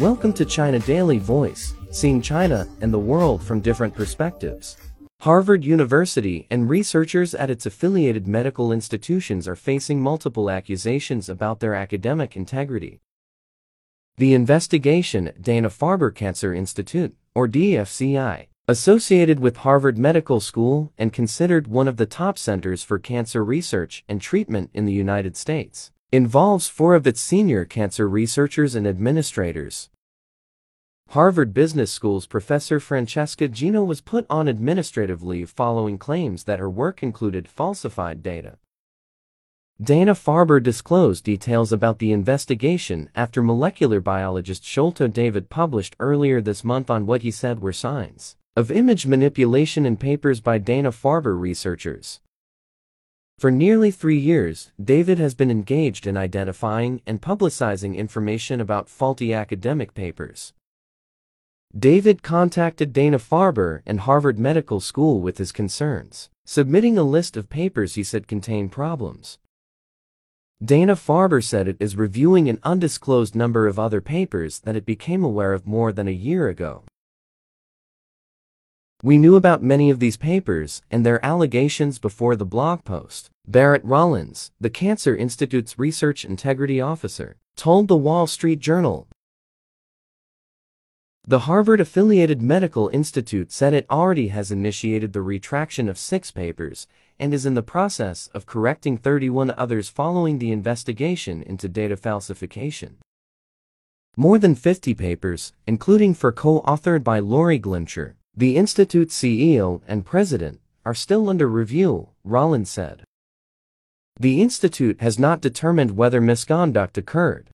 Welcome to China Daily Voice, seeing China and the world from different perspectives. Harvard University and researchers at its affiliated medical institutions are facing multiple accusations about their academic integrity. The investigation Dana-Farber Cancer Institute, or DFCI, associated with Harvard Medical School and considered one of the top centers for cancer research and treatment in the United States, involves four of its senior cancer researchers and administrators. Harvard Business School's Professor Francesca Gino was put on administrative leave following claims that her work included falsified data. Dana-Farber disclosed details about the investigation after molecular biologist Sholto David published earlier this month on what he said were signs of image manipulation in papers by Dana-Farber researchers. For nearly three years, David has been engaged in identifying and publicizing information about faulty academic papers. David contacted Dana-Farber and Harvard Medical School with his concerns, submitting a list of papers he said contained problems. Dana-Farber said it is reviewing an undisclosed number of other papers that it became aware of more than a year ago. We knew about many of these papers and their allegations before the blog post. Barrett Rollins, the Cancer Institute's research integrity officer, told the Wall Street Journal, the Harvard-affiliated Medical Institute said it already has initiated the retraction of six papers and is in the process of correcting 31 others following the investigation into data falsification. More than 50 papers, including for co-authored by Lori Glimcher, the Institute's CEO and president, are still under review, Rollins said. The Institute has not determined whether misconduct occurred.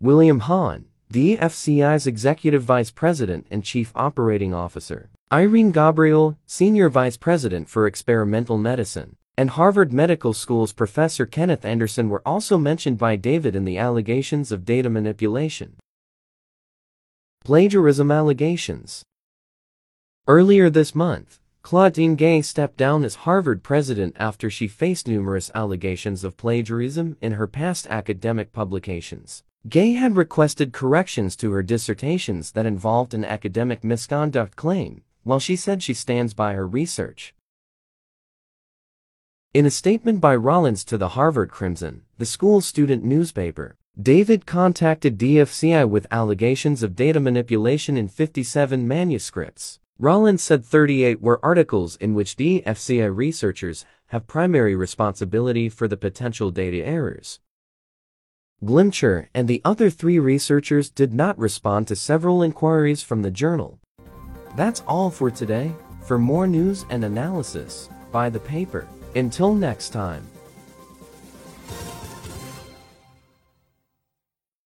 William Hahn, the FCI's Executive Vice President and Chief Operating Officer, Irene Ghobrial, Senior Vice President for Experimental Medicine, and Harvard Medical School's Professor Kenneth Anderson were also mentioned by David in the allegations of data manipulation. Plagiarism allegations. Earlier this month, Claudine Gay stepped down as Harvard president after she faced numerous allegations of plagiarism in her past academic publications. Gay had requested corrections to her dissertations that involved an academic misconduct claim, while she said she stands by her research. In a statement by Rollins to the Harvard Crimson, the school's student newspaper, David contacted DFCI with allegations of data manipulation in 57 manuscripts. Rollins said 38 were articles in which DFCI researchers have primary responsibility for the potential data errors. Glimcher and the other three researchers did not respond to several inquiries from the journal. That's all for today. For more news and analysis, buy the paper. Until next time.